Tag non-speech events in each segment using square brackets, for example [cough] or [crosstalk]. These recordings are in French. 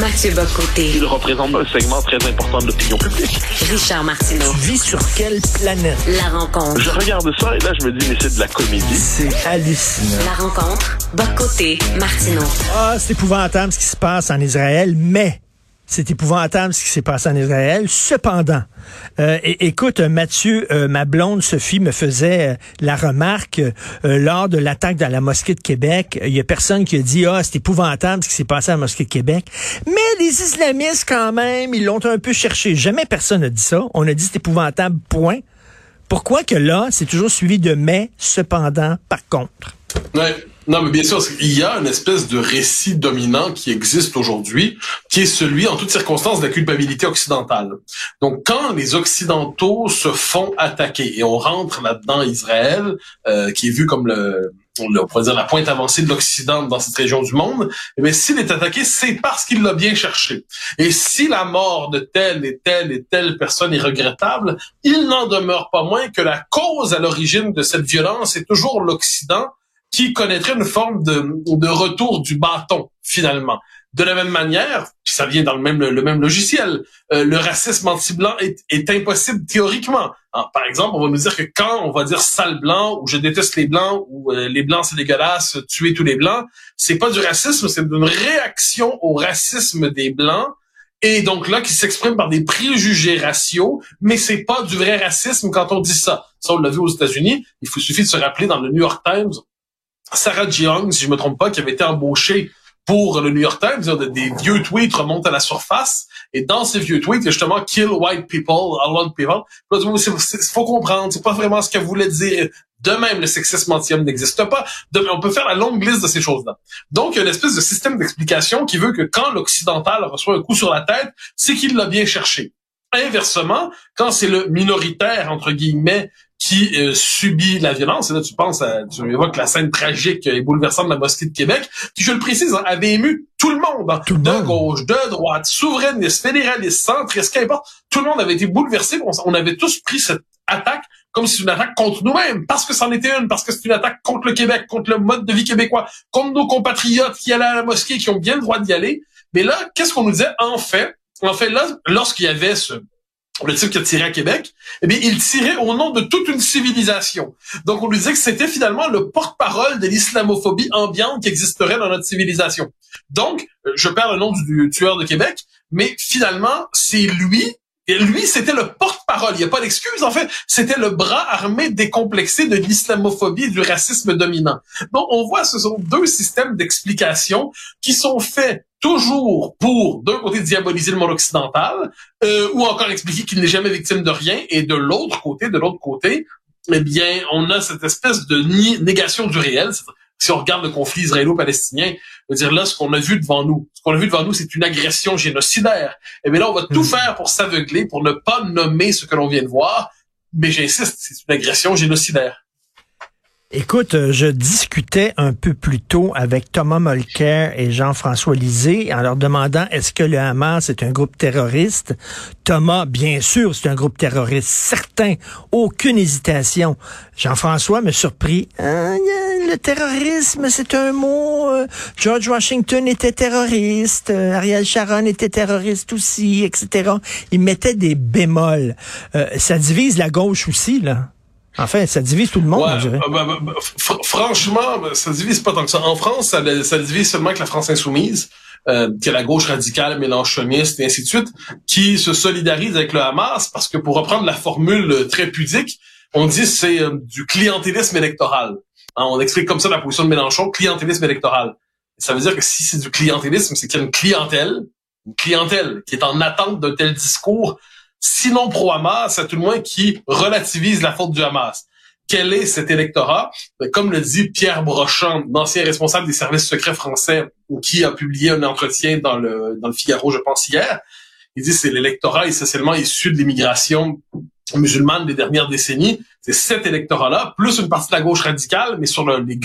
Mathieu Bocoté. Il représente un segment très important de l'opinion publique. Richard Martineau. Tu vis sur quelle planète? La rencontre. Je regarde ça et là, je me dis, mais c'est de la comédie. C'est hallucinant. La rencontre. Bocoté. Martineau. Ah, c'est épouvantable ce qui se passe en Israël, mais c'est épouvantable ce qui s'est passé en Israël. Cependant, euh, écoute, Mathieu, euh, ma blonde Sophie me faisait euh, la remarque euh, lors de l'attaque dans la mosquée de Québec. Il y a personne qui a dit ah c'est épouvantable ce qui s'est passé à la mosquée de Québec. Mais les islamistes quand même, ils l'ont un peu cherché. Jamais personne n'a dit ça. On a dit c'est épouvantable. Point. Pourquoi que là, c'est toujours suivi de mais, cependant, par contre? Non, mais bien sûr, il y a une espèce de récit dominant qui existe aujourd'hui, qui est celui, en toutes circonstances, de la culpabilité occidentale. Donc, quand les Occidentaux se font attaquer, et on rentre là-dedans Israël, euh, qui est vu comme le, on pourrait dire la pointe avancée de l'Occident dans cette région du monde, eh bien, s'il est attaqué, c'est parce qu'il l'a bien cherché. Et si la mort de telle et telle et telle personne est regrettable, il n'en demeure pas moins que la cause à l'origine de cette violence est toujours l'Occident, qui connaîtrait une forme de, de retour du bâton, finalement. De la même manière, ça vient dans le même, le même logiciel, euh, le racisme anti-blanc est, est impossible théoriquement. Alors, par exemple, on va nous dire que quand on va dire sale blanc ou je déteste les blancs ou euh, les blancs c'est dégueulasse, tuer tous les blancs, c'est pas du racisme, c'est une réaction au racisme des blancs et donc là qui s'exprime par des préjugés raciaux, mais c'est pas du vrai racisme quand on dit ça. Ça on l'a vu aux États-Unis. Il faut suffit de se rappeler dans le New York Times Sarah Young, si je me trompe pas, qui avait été embauchée pour le New York Times, des vieux tweets remontent à la surface, et dans ces vieux tweets, il y a justement kill white people, I want people. Il faut comprendre, c'est pas vraiment ce qu'elle voulait dire. De même, le sexisme anti-homme n'existe pas. On peut faire la longue liste de ces choses-là. Donc, il y a une espèce de système d'explication qui veut que quand l'occidental reçoit un coup sur la tête, c'est qu'il l'a bien cherché. Inversement, quand c'est le minoritaire, entre guillemets, qui euh, subit la violence, et là tu penses à, tu évoques la scène tragique et bouleversante de la mosquée de Québec, qui, je le précise, hein, avait ému tout le monde, hein, Tout de monde. gauche, de droite, souverainiste, fédéraliste, centriste, qu'importe, tout le monde avait été bouleversé, on, on avait tous pris cette attaque comme si c'était une attaque contre nous-mêmes, parce que c'en était une, parce que c'est une attaque contre le Québec, contre le mode de vie québécois, contre nos compatriotes qui allaient à la mosquée, qui ont bien le droit d'y aller. Mais là, qu'est-ce qu'on nous disait? En fait? En fait, là, lorsqu'il y avait ce, le type qui a tiré à Québec, eh bien, il tirait au nom de toute une civilisation. Donc, on lui disait que c'était finalement le porte-parole de l'islamophobie ambiante qui existerait dans notre civilisation. Donc, euh, je perds le nom du, tueur de Québec, mais finalement, c'est lui lui, c'était le porte-parole. Il n'y a pas d'excuse, en fait. C'était le bras armé décomplexé de l'islamophobie et du racisme dominant. Donc, on voit, ce sont deux systèmes d'explication qui sont faits toujours pour, d'un côté, diaboliser le monde occidental, euh, ou encore expliquer qu'il n'est jamais victime de rien, et de l'autre côté, de l'autre côté, eh bien, on a cette espèce de négation du réel. Si on regarde le conflit israélo-palestinien, dire là, ce qu'on a vu devant nous, ce qu'on a vu devant nous, c'est une agression génocidaire. Et bien là, on va tout Mhm. faire pour s'aveugler, pour ne pas nommer ce que l'on vient de voir. Mais j'insiste, c'est une agression génocidaire. Écoute, euh, je discutais un peu plus tôt avec Thomas Molker et Jean-François Lisée en leur demandant est-ce que le Hamas est un groupe terroriste? Thomas, bien sûr, c'est un groupe terroriste, certain, aucune hésitation. Jean-François me surpris. Ah, le terrorisme, c'est un mot. euh, George Washington était terroriste, euh, Ariel Sharon était terroriste aussi, etc. Il mettait des bémols. Euh, ça divise la gauche aussi, là. Enfin, ça divise tout le monde, Ouais, je dirais. euh, bah, bah, bah, fr- franchement, ça divise pas tant que ça. En France, ça, divise seulement avec la France insoumise, euh, qui est la gauche radicale, mélanchoniste et ainsi de suite, qui se solidarise avec le Hamas parce que pour reprendre la formule très pudique, on dit c'est euh, du clientélisme électoral. Hein, on explique comme ça la position de Mélenchon, clientélisme électoral. Ça veut dire que si c'est du clientélisme, c'est qu'il y a une clientèle, une clientèle qui est en attente d'un tel discours sinon pro-Hamas, à tout le moins qui relativise la faute du Hamas. Quel est cet électorat? Ben, Comme le dit Pierre Brochant, l'ancien responsable des services secrets français, qui a publié un entretien dans le, dans le Figaro, je pense, hier, il dit c'est l'électorat essentiellement issu de l'immigration musulmane des dernières décennies. C'est cet électorat-là, plus une partie de la gauche radicale, mais sur le- les,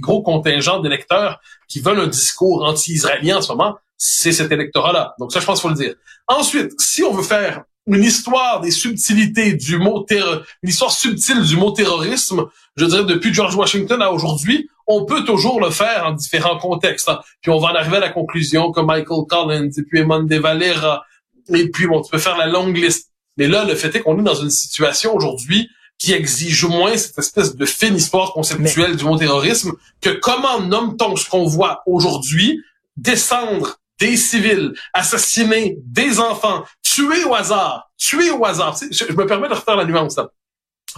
gros- contingents d'électeurs qui veulent un discours anti-israélien en ce moment, c'est cet électorat-là. Donc ça, je pense qu'il faut le dire. Ensuite, si on veut faire une histoire des subtilités du mot une histoire subtile du mot terrorisme, je dirais depuis George Washington à aujourd'hui, On peut toujours le faire en différents contextes. hein. Puis on va en arriver à la conclusion que Michael Collins, et puis Eamon De Valera, et puis bon, tu peux faire la longue liste. Mais là, le fait est qu'on est dans une situation aujourd'hui qui exige moins cette espèce de fine histoire conceptuelle du mot terrorisme que comment nomme-t-on ce qu'on voit aujourd'hui descendre des civils, assassiner des enfants, tuer au hasard, tuer au hasard. Tu sais, Je, je me permets de refaire la nuance. Là.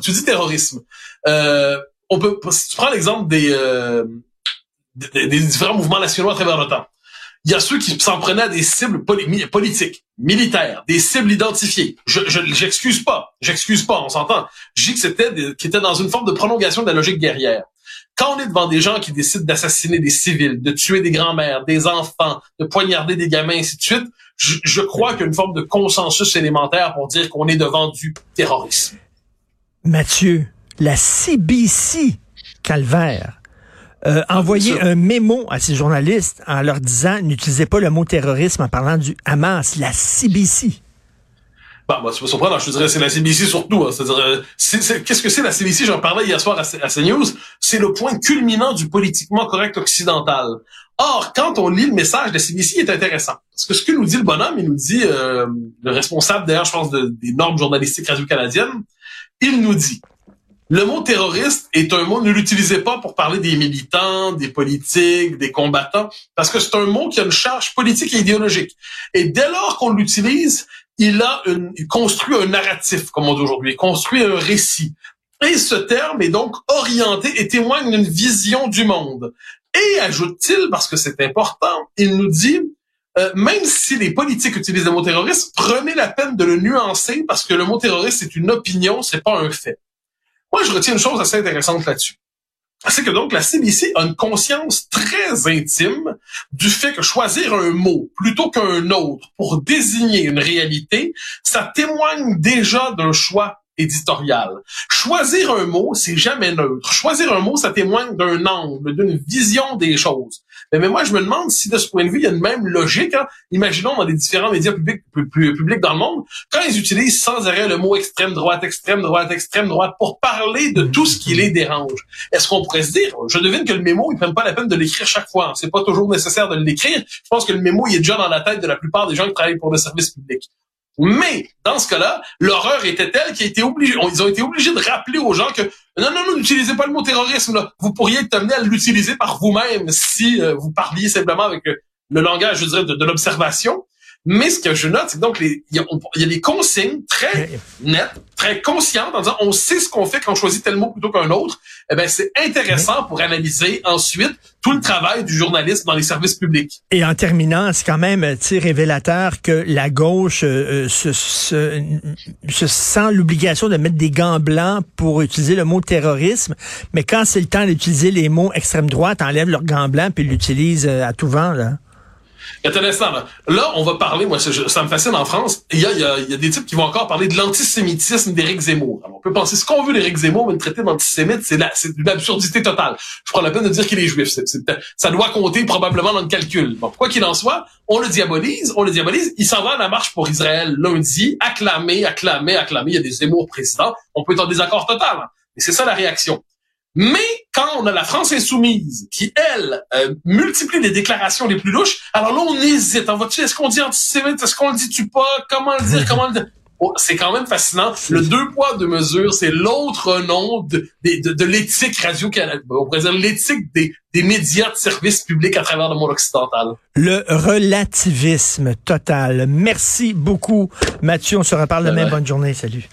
Tu dis terrorisme. Euh, on peut, si tu prends l'exemple des, euh, des, des différents mouvements nationaux à travers le temps. Il y a ceux qui s'en prenaient à des cibles politiques, militaires, des cibles identifiées. Je, je j'excuse pas, j'excuse pas, on s'entend. Je dis que c'était qui était dans une forme de prolongation de la logique guerrière. Quand on est devant des gens qui décident d'assassiner des civils, de tuer des grands-mères, des enfants, de poignarder des gamins, ainsi de suite, je, je crois qu'il y a une forme de consensus élémentaire pour dire qu'on est devant du terrorisme. Mathieu, la CBC Calvaire euh, envoyé un mémo à ses journalistes en leur disant n'utilisez pas le mot terrorisme en parlant du Hamas, la CBC. Bah, moi, tu vas surprendre, je te dirais, c'est la CBC surtout. hein. C'est-à-dire, euh, c'est- c'est- qu'est-ce que c'est la CBC? J'en parlais hier soir à, CNews. C'est le point culminant du politiquement correct occidental. Or, quand on lit le message de la CBC, il est intéressant. Parce que ce que nous dit le bonhomme, il nous dit, euh, le responsable d'ailleurs, je pense, de- des normes journalistiques radio-canadiennes, il nous dit, le mot terroriste est un mot, ne l'utilisez pas pour parler des militants, des politiques, des combattants, parce que c'est un mot qui a une charge politique et idéologique. Et dès lors qu'on l'utilise, il a une, il construit un narratif, comme on dit aujourd'hui, il construit un récit. Et ce terme est donc orienté et témoigne d'une vision du monde. Et ajoute-t-il, parce que c'est important, il nous dit, euh, même si les politiques utilisent le mot terroriste, prenez la peine de le nuancer parce que le mot terroriste c'est une opinion, c'est pas un fait. Moi, je retiens une chose assez intéressante là-dessus. C'est que donc la CBC a une conscience très intime du fait que choisir un mot plutôt qu'un autre pour désigner une réalité, ça témoigne déjà d'un choix éditorial. Choisir un mot, c'est jamais neutre. Choisir un mot, ça témoigne d'un angle, d'une vision des choses. Mais, mais moi, je me demande si de ce point de vue, il y a une même logique. Hein? Imaginons dans les différents médias publics, pu- pu- publics dans le monde, quand ils utilisent sans arrêt le mot extrême droite, extrême droite, extrême droite pour parler de tout ce qui les dérange. Est-ce qu'on pourrait se dire, je devine que le mémo, ils prennent pas la peine de l'écrire chaque fois. C'est pas toujours nécessaire de l'écrire. Je pense que le mémo, il est déjà dans la tête de la plupart des gens qui travaillent pour le service public. Mais, dans ce cas-là, l'horreur était telle qu'ils étaient obligés, ils ont été obligés de rappeler aux gens que non, non, non, n'utilisez pas le mot terrorisme, là. Vous pourriez être amené à l'utiliser par vous-même si euh, vous parliez simplement avec euh, le langage, je dirais, de, de l'observation. Mais ce que je note, c'est que donc il y, a- y des consignes très nettes, très conscientes en disant on sait ce qu'on fait quand on choisit tel mot plutôt qu'un autre. Eh ben c'est intéressant pour analyser ensuite tout le travail du journalisme dans les services publics. Et en terminant, c'est quand même sais, révélateur que la gauche euh, se, se, se sent l'obligation de mettre des gants blancs pour utiliser le mot terrorisme, mais quand c'est le temps d'utiliser les mots extrême droite, enlèvent leurs gants blancs puis l'utilisent euh, à tout vent. Là. Intéressant. Là. Là, on va parler, moi, ça, me fascine en France. Il y a, y, a, y a des types qui vont encore parler de l'antisémitisme d'Éric Zemmour. On peut penser ce qu'on veut d'Éric Zemmour, mais le traiter d'antisémite, c'est une absurdité totale. Je prends la peine de dire qu'il est juif. Ça doit compter probablement dans le calcul. Bon, quoi qu'il en soit, on le diabolise, on le diabolise. Il s'en va à la marche pour Israël lundi, acclamé, acclamé, acclamé. Il y a des Zemmour présidents. On peut être en désaccord total. hein. Mais c'est ça la réaction. Mais quand on a la France insoumise qui, elle, euh, multiplie les déclarations les plus louches, alors là, on hésite. On va est-ce qu'on dit antisémite? Est-ce qu'on le dit tu pas? Comment le dire? [laughs] Comment le dire? Oh, c'est quand même fascinant. Le deux poids, deux mesures, c'est l'autre nom de, de, de, de l'éthique radio-canadienne. On pourrait dire l'éthique des, des médias de service public à travers le monde occidental. Le relativisme total. Merci beaucoup, Mathieu. On se reparle demain. Bonne journée. Salut.